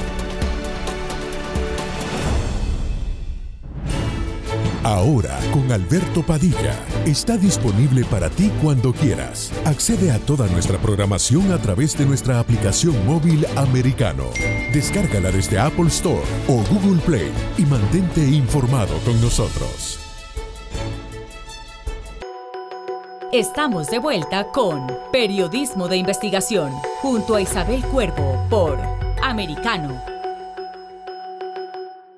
Ahora, con Alberto Padilla, está disponible para ti cuando quieras. Accede a toda nuestra programación a través de nuestra aplicación móvil americano. Descárgala desde Apple Store o Google Play y mantente informado con nosotros. Estamos de vuelta con Periodismo de Investigación junto a Isabel Cuervo por Americano.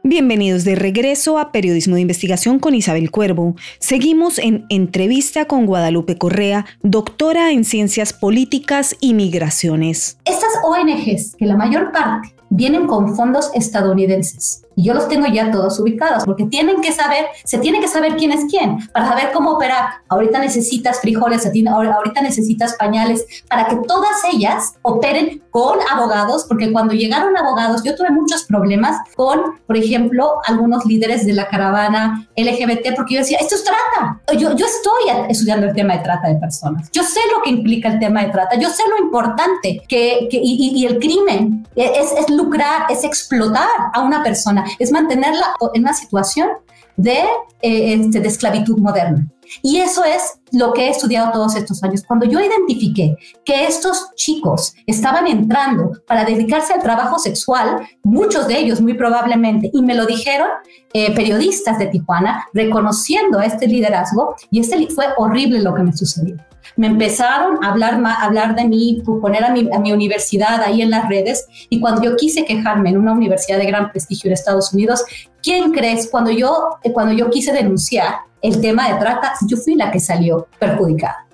Bienvenidos de regreso a Periodismo de Investigación con Isabel Cuervo. Seguimos en entrevista con Guadalupe Correa, doctora en Ciencias Políticas y Migraciones. Estas ONGs, que la mayor parte vienen con fondos estadounidenses, y yo los tengo ya todos ubicados, porque tienen que saber, se tiene que saber quién es quién, para saber cómo operar. Ahorita necesitas frijoles, ahorita necesitas pañales, para que todas ellas operen con abogados, porque cuando llegaron abogados, yo tuve muchos problemas con, por ejemplo, algunos líderes de la caravana LGBT, porque yo decía, esto es trata. Yo, yo estoy estudiando el tema de trata de personas. Yo sé lo que implica el tema de trata. Yo sé lo importante que, que y, y, el crimen es, es lucrar, es explotar a una persona es mantenerla en una situación de, eh, este, de esclavitud moderna. Y eso es lo que he estudiado todos estos años. Cuando yo identifiqué que estos chicos estaban entrando para dedicarse al trabajo sexual, muchos de ellos muy probablemente, y me lo dijeron eh, periodistas de Tijuana, reconociendo este liderazgo, y este fue horrible lo que me sucedió me empezaron a hablar, a hablar de mí, poner a mi, a mi universidad ahí en las redes. Y cuando yo quise quejarme en una universidad de gran prestigio en Estados Unidos, ¿quién crees? Cuando yo, cuando yo quise denunciar el tema de trata, yo fui la que salió perjudicada.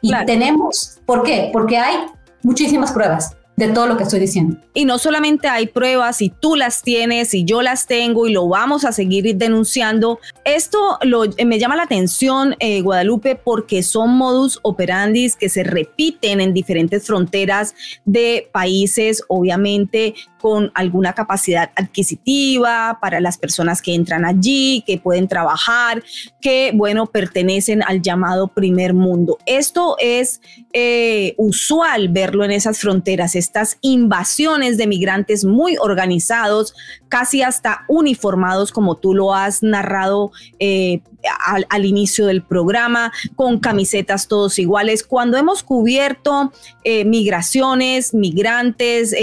Y tenemos, ¿por qué? Porque hay muchísimas pruebas de todo lo que estoy diciendo. Y no solamente hay pruebas y tú las tienes y yo las tengo y lo vamos a seguir denunciando. Esto eh, me llama la atención, eh, Guadalupe, porque son modus operandis que se repiten en diferentes fronteras de países, obviamente con alguna capacidad adquisitiva para las personas que entran allí, que pueden trabajar, que, bueno, pertenecen al llamado primer mundo. Esto es eh, usual verlo en esas fronteras, estas invasiones de migrantes muy organizados, casi hasta uniformados, como tú lo has narrado eh, al, inicio del programa, con camisetas todos iguales. Cuando hemos cubierto eh, migraciones, migrantes,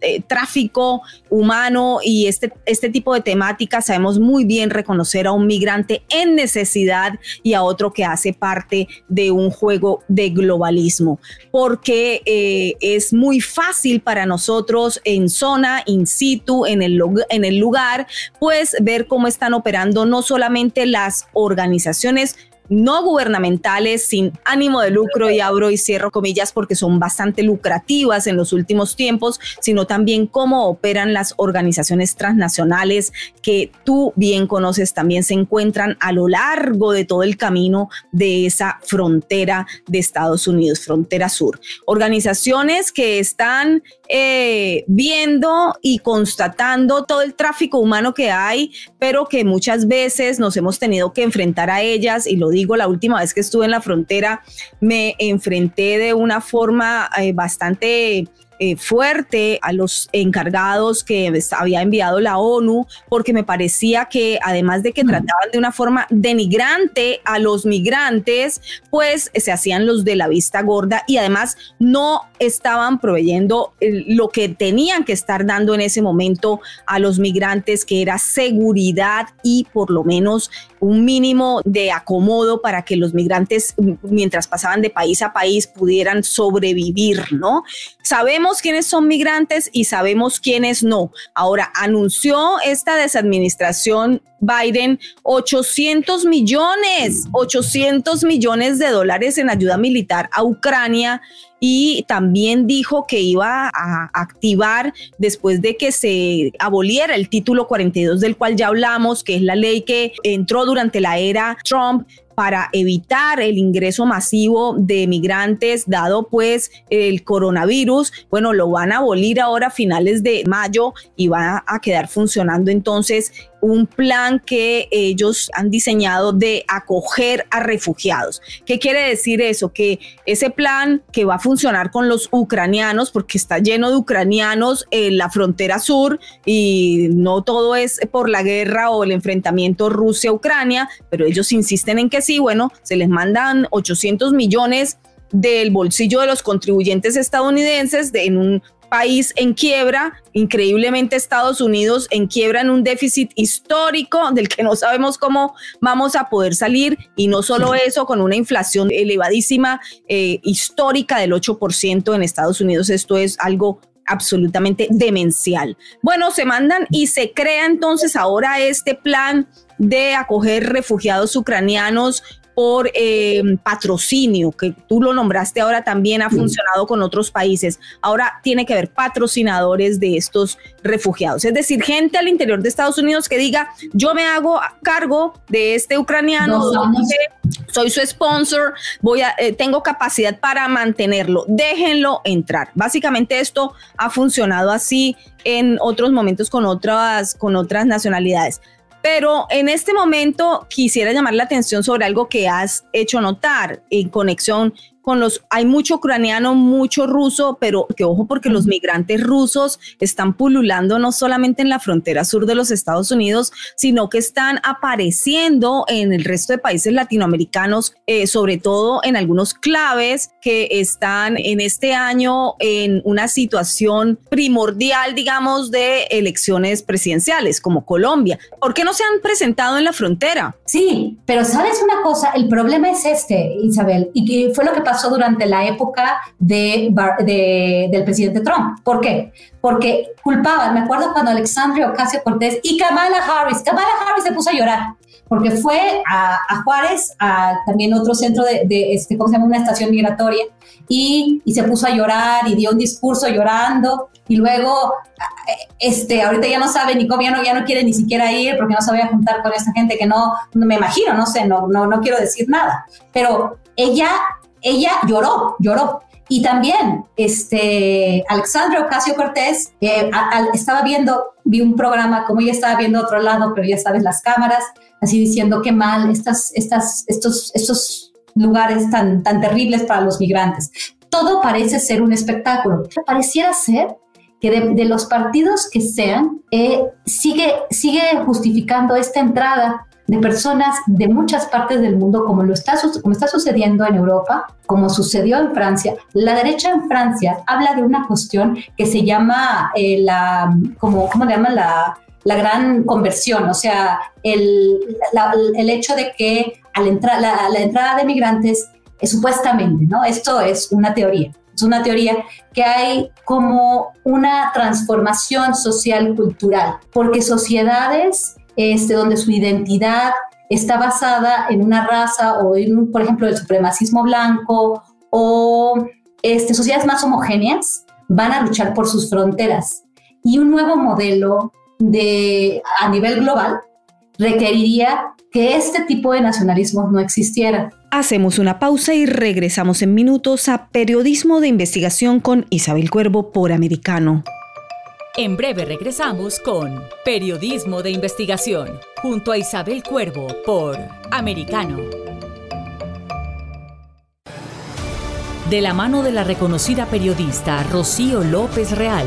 eh, tráfico humano y este, este tipo de temáticas, sabemos muy bien reconocer a un migrante en necesidad y a otro que hace parte de un juego de globalismo, porque eh, es muy fácil para nosotros en zona, in situ, en el, en el lugar, pues ver cómo están operando no solamente las organizaciones no gubernamentales sin ánimo de lucro y abro y cierro comillas porque son bastante lucrativas en los últimos tiempos, sino también cómo operan las organizaciones transnacionales que tú bien conoces también se encuentran a lo largo de todo el camino de esa frontera de Estados Unidos, frontera sur. Organizaciones que están eh, viendo y constatando todo el tráfico humano que hay, pero que muchas veces nos hemos tenido que enfrentar a ellas. Y lo digo, la última vez que estuve en la frontera me enfrenté de una forma eh, bastante eh, fuerte a los encargados que había enviado la ONU, porque me parecía que además de que mm. trataban de una forma denigrante a los migrantes, pues se hacían los de la vista gorda y además no estaban proveyendo eh, lo que tenían que estar dando en ese momento a los migrantes, que era seguridad y por lo menos un mínimo de acomodo para que los migrantes, mientras pasaban de país a país, pudieran sobrevivir, ¿no? Sabemos quiénes son migrantes y sabemos quiénes no. Ahora, anunció esta desadministración Biden 800 millones, 800 millones de dólares en ayuda militar a Ucrania y también dijo que iba a activar después de que se aboliera el título 42 del cual ya hablamos, que es la ley que entró durante la era Trump para evitar el ingreso masivo de migrantes dado pues el coronavirus. Bueno, lo van a abolir ahora a finales de mayo y va a quedar funcionando entonces un plan que ellos han diseñado de acoger a refugiados. ¿Qué quiere decir eso? Que ese plan que va a funcionar con los ucranianos, porque está lleno de ucranianos en la frontera sur y no todo es por la guerra o el enfrentamiento Rusia-Ucrania, pero ellos insisten en que sí, bueno, se les mandan 800 millones del bolsillo de los contribuyentes estadounidenses de, en un país en quiebra, increíblemente Estados Unidos en quiebra en un déficit histórico del que no sabemos cómo vamos a poder salir y no solo eso, con una inflación elevadísima eh, histórica del 8% en Estados Unidos, esto es algo absolutamente demencial. Bueno, se mandan y se crea entonces ahora este plan de acoger refugiados ucranianos por eh, patrocinio, que tú lo nombraste ahora también ha funcionado con otros países. Ahora tiene que haber patrocinadores de estos refugiados, es decir, gente al interior de Estados Unidos que diga, yo me hago cargo de este ucraniano, soy su sponsor, voy a, eh, tengo capacidad para mantenerlo, déjenlo entrar. Básicamente esto ha funcionado así en otros momentos con otras, con otras nacionalidades. Pero en este momento quisiera llamar la atención sobre algo que has hecho notar en conexión con los, hay mucho ucraniano, mucho ruso, pero que ojo porque los migrantes rusos están pululando no solamente en la frontera sur de los Estados Unidos, sino que están apareciendo en el resto de países latinoamericanos, eh, sobre todo en algunos claves que están en este año en una situación primordial, digamos, de elecciones presidenciales, como Colombia. ¿Por qué no se han presentado en la frontera? Sí, pero sabes una cosa, el problema es este, Isabel, y que fue lo que pasó durante la época de, del presidente Trump. ¿Por qué? Porque culpaban, me acuerdo cuando Alexandria Ocasio Cortés y Kamala Harris, Kamala Harris se puso a llorar porque fue a, Juárez, a también otro centro de, este, ¿cómo se llama? Una estación migratoria, y, y, se puso a llorar y dio un discurso llorando, y luego, este, ahorita ya no sabe ni cómo, ya no, ya no quiere ni siquiera ir porque no se va a juntar con esta gente que no, no me imagino, no sé, no, no, no quiero decir nada, pero ella ella lloró, lloró. Y también, este, Alexandra Ocasio Cortés eh, estaba viendo, vi un programa, como ella estaba viendo otro lado, pero ya sabes, las cámaras, así diciendo qué mal estas, estas, estos, estos lugares tan, tan terribles para los migrantes. Todo parece ser un espectáculo. Pareciera ser que de, los partidos que sean, eh, sigue, sigue justificando esta entrada de personas de muchas partes del mundo, como lo está, como está sucediendo en Europa, como sucedió en Francia. La derecha en Francia habla de una cuestión que se llama eh, la, como, ¿cómo le llaman? La, la gran conversión, o sea, el, el hecho de que al la, la, entrada de migrantes, eh, supuestamente, ¿no? Esto es una teoría, es una teoría que hay como una transformación social cultural, porque sociedades este, donde su identidad está basada en una raza o por ejemplo, el supremacismo blanco o este, sociedades más homogéneas, van a luchar por sus fronteras. Y un nuevo modelo de, a nivel global requeriría que este tipo de nacionalismos no existiera. Hacemos una pausa y regresamos en minutos a Periodismo de Investigación con Isabel Cuervo por Americano. En breve regresamos con Periodismo de Investigación, junto a Isabel Cuervo por Americano. De la mano de la reconocida periodista Rocío López Real,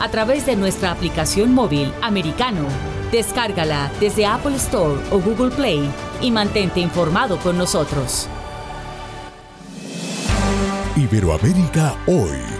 a través de nuestra aplicación móvil Americano. Descárgala desde Apple Store o Google Play y mantente informado con nosotros. Iberoamérica hoy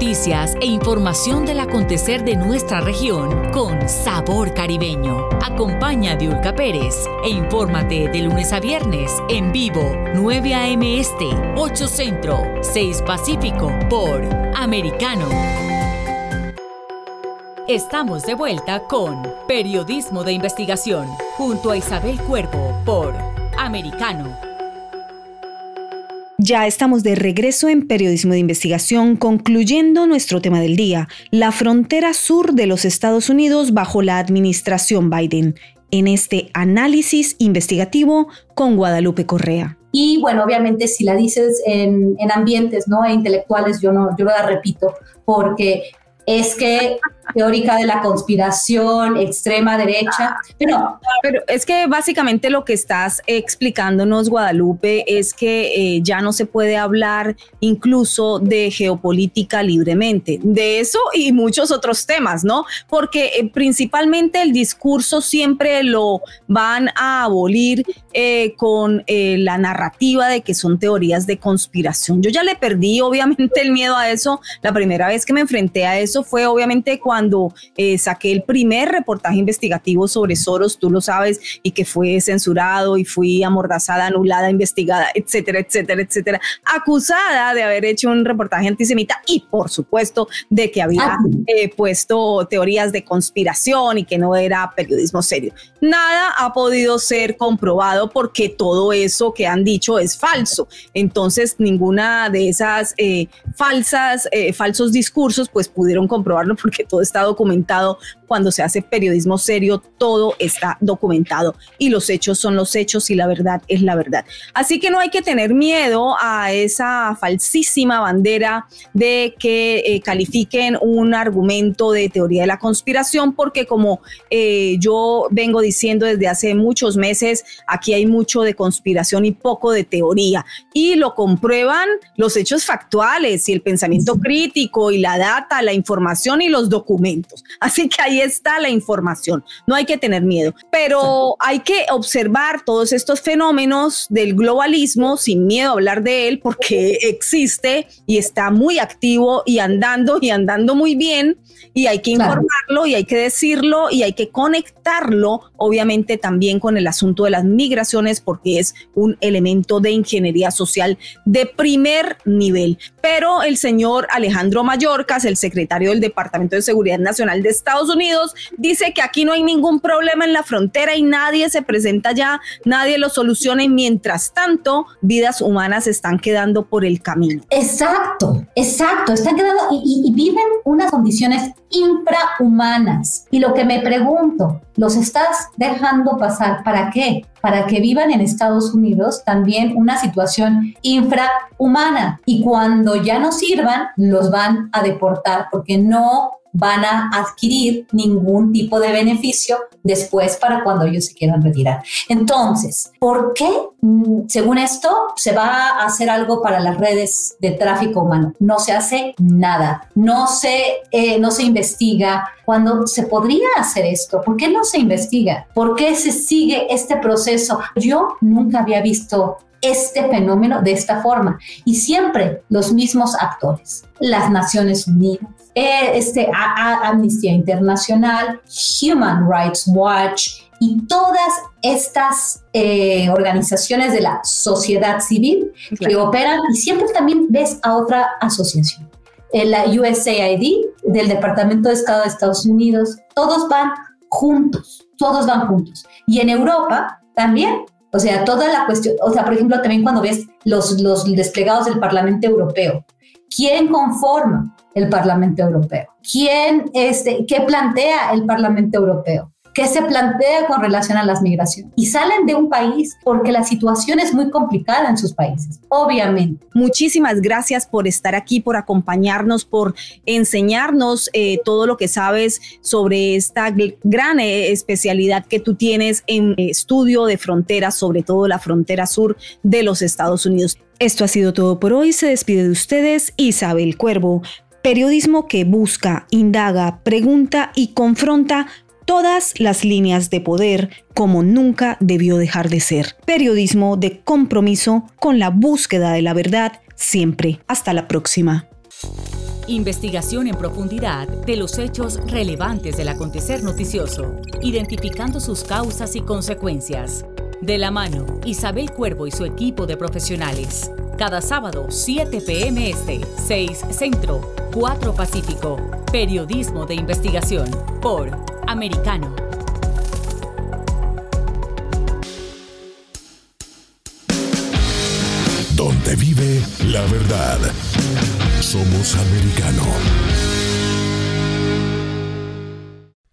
Noticias e información del acontecer de nuestra región con sabor caribeño. Acompaña a Diulca Pérez e infórmate de lunes a viernes en vivo 9 a.m. Este, 8 Centro, 6 Pacífico por Americano. Estamos de vuelta con Periodismo de Investigación junto a Isabel Cuervo por Americano. Ya estamos de regreso en Periodismo de Investigación, concluyendo nuestro tema del día, la frontera sur de los Estados Unidos bajo la administración Biden, en este análisis investigativo con Guadalupe Correa. Y bueno, obviamente si la dices en, ambientes no intelectuales, yo no, yo la repito, porque es que teórica de la conspiración, extrema derecha, pero... Pero es que básicamente lo que estás explicándonos, Guadalupe, es que eh, ya no se puede hablar incluso de geopolítica libremente, de eso y muchos otros temas, ¿no? Porque eh, principalmente el discurso siempre lo van a abolir eh, con la narrativa de que son teorías de conspiración. Yo ya le perdí obviamente el miedo a eso, la primera vez que me enfrenté a eso fue obviamente cuando eh, saqué el primer reportaje investigativo sobre Soros, tú lo sabes, y que fue censurado y fui amordazada, anulada, investigada, etcétera, etcétera, etcétera, acusada de haber hecho un reportaje antisemita y por supuesto de que había ah. eh, puesto teorías de conspiración y que no era periodismo serio. Nada ha podido ser comprobado porque todo eso que han dicho es falso. Entonces, ninguna de esas eh, falsas, falsos discursos pues pudieron comprobarlo porque todo está documentado. Cuando se hace periodismo serio, todo está documentado y los hechos son los hechos y la verdad es la verdad. Así que no hay que tener miedo a esa falsísima bandera de que eh, califiquen un argumento de teoría de la conspiración, porque como eh, yo vengo diciendo desde hace muchos meses, aquí hay mucho de conspiración y poco de teoría. Y lo comprueban los hechos factuales y el pensamiento crítico y la data, la información y los documentos. (laughs) Así que ahí está la información, no hay que tener miedo, pero hay que observar todos estos fenómenos del globalismo sin miedo a hablar de él porque existe y está muy activo y andando y andando muy bien y hay que informarlo y hay que decirlo y hay que conectarlo, obviamente también con el asunto de las migraciones, porque es un elemento de ingeniería social de primer nivel. Pero el señor Alejandro Mayorkas, el secretario del Departamento de Seguridad Nacional de Estados Unidos, dice que aquí no hay ningún problema en la frontera y nadie se presenta ya, nadie lo soluciona y mientras tanto, vidas humanas están quedando por el camino. Exacto, exacto, están quedando y viven unas condiciones infrahumanas. Y lo que me pregunto, ¿los estás dejando pasar para qué? Para que vivan en Estados Unidos también una situación infrahumana. Y cuando ya no sirvan, los van a deportar porque no van a adquirir ningún tipo de beneficio después para cuando ellos se quieran retirar. Entonces, ¿por qué, mm, según esto, se va a hacer algo para las redes de tráfico humano? No se hace nada, no se, eh, no se investiga cuando se podría hacer esto. ¿Por qué no se investiga? ¿Por qué se sigue este proceso? Yo nunca había visto este fenómeno de esta forma y siempre los mismos actores, las Naciones Unidas, eh, este, Amnistía Internacional, Human Rights Watch y todas estas eh, organizaciones de la sociedad civil que operan y siempre también ves a otra asociación. Eh, la USAID del Departamento de Estado de Estados Unidos, todos van juntos, todos van juntos. Y en Europa también. O sea, toda la cuestión, o sea, por ejemplo, también cuando ves los, los desplegados del Parlamento Europeo, ¿quién conforma el Parlamento Europeo? ¿Quién, este, qué plantea el Parlamento Europeo? ¿Qué se plantea con relación a las migraciones? Y salen de un país porque la situación es muy complicada en sus países, obviamente. Muchísimas gracias por estar aquí, por acompañarnos, por enseñarnos eh, todo lo que sabes sobre esta gran eh, especialidad que tú tienes en estudio de fronteras, sobre todo la frontera sur de los Estados Unidos. Esto ha sido todo por hoy. Se despide de ustedes Isabel Cuervo. Periodismo que busca, indaga, pregunta y confronta todas las líneas de poder como nunca debió dejar de ser. Periodismo de compromiso con la búsqueda de la verdad siempre. Hasta la próxima. Investigación en profundidad de los hechos relevantes del acontecer noticioso, identificando sus causas y consecuencias. De la mano, Isabel Cuervo y su equipo de profesionales. Cada sábado, 7 p.m. Este, 6 Centro, 4 Pacífico. Periodismo de investigación por Americano. Donde vive la verdad. Somos americano.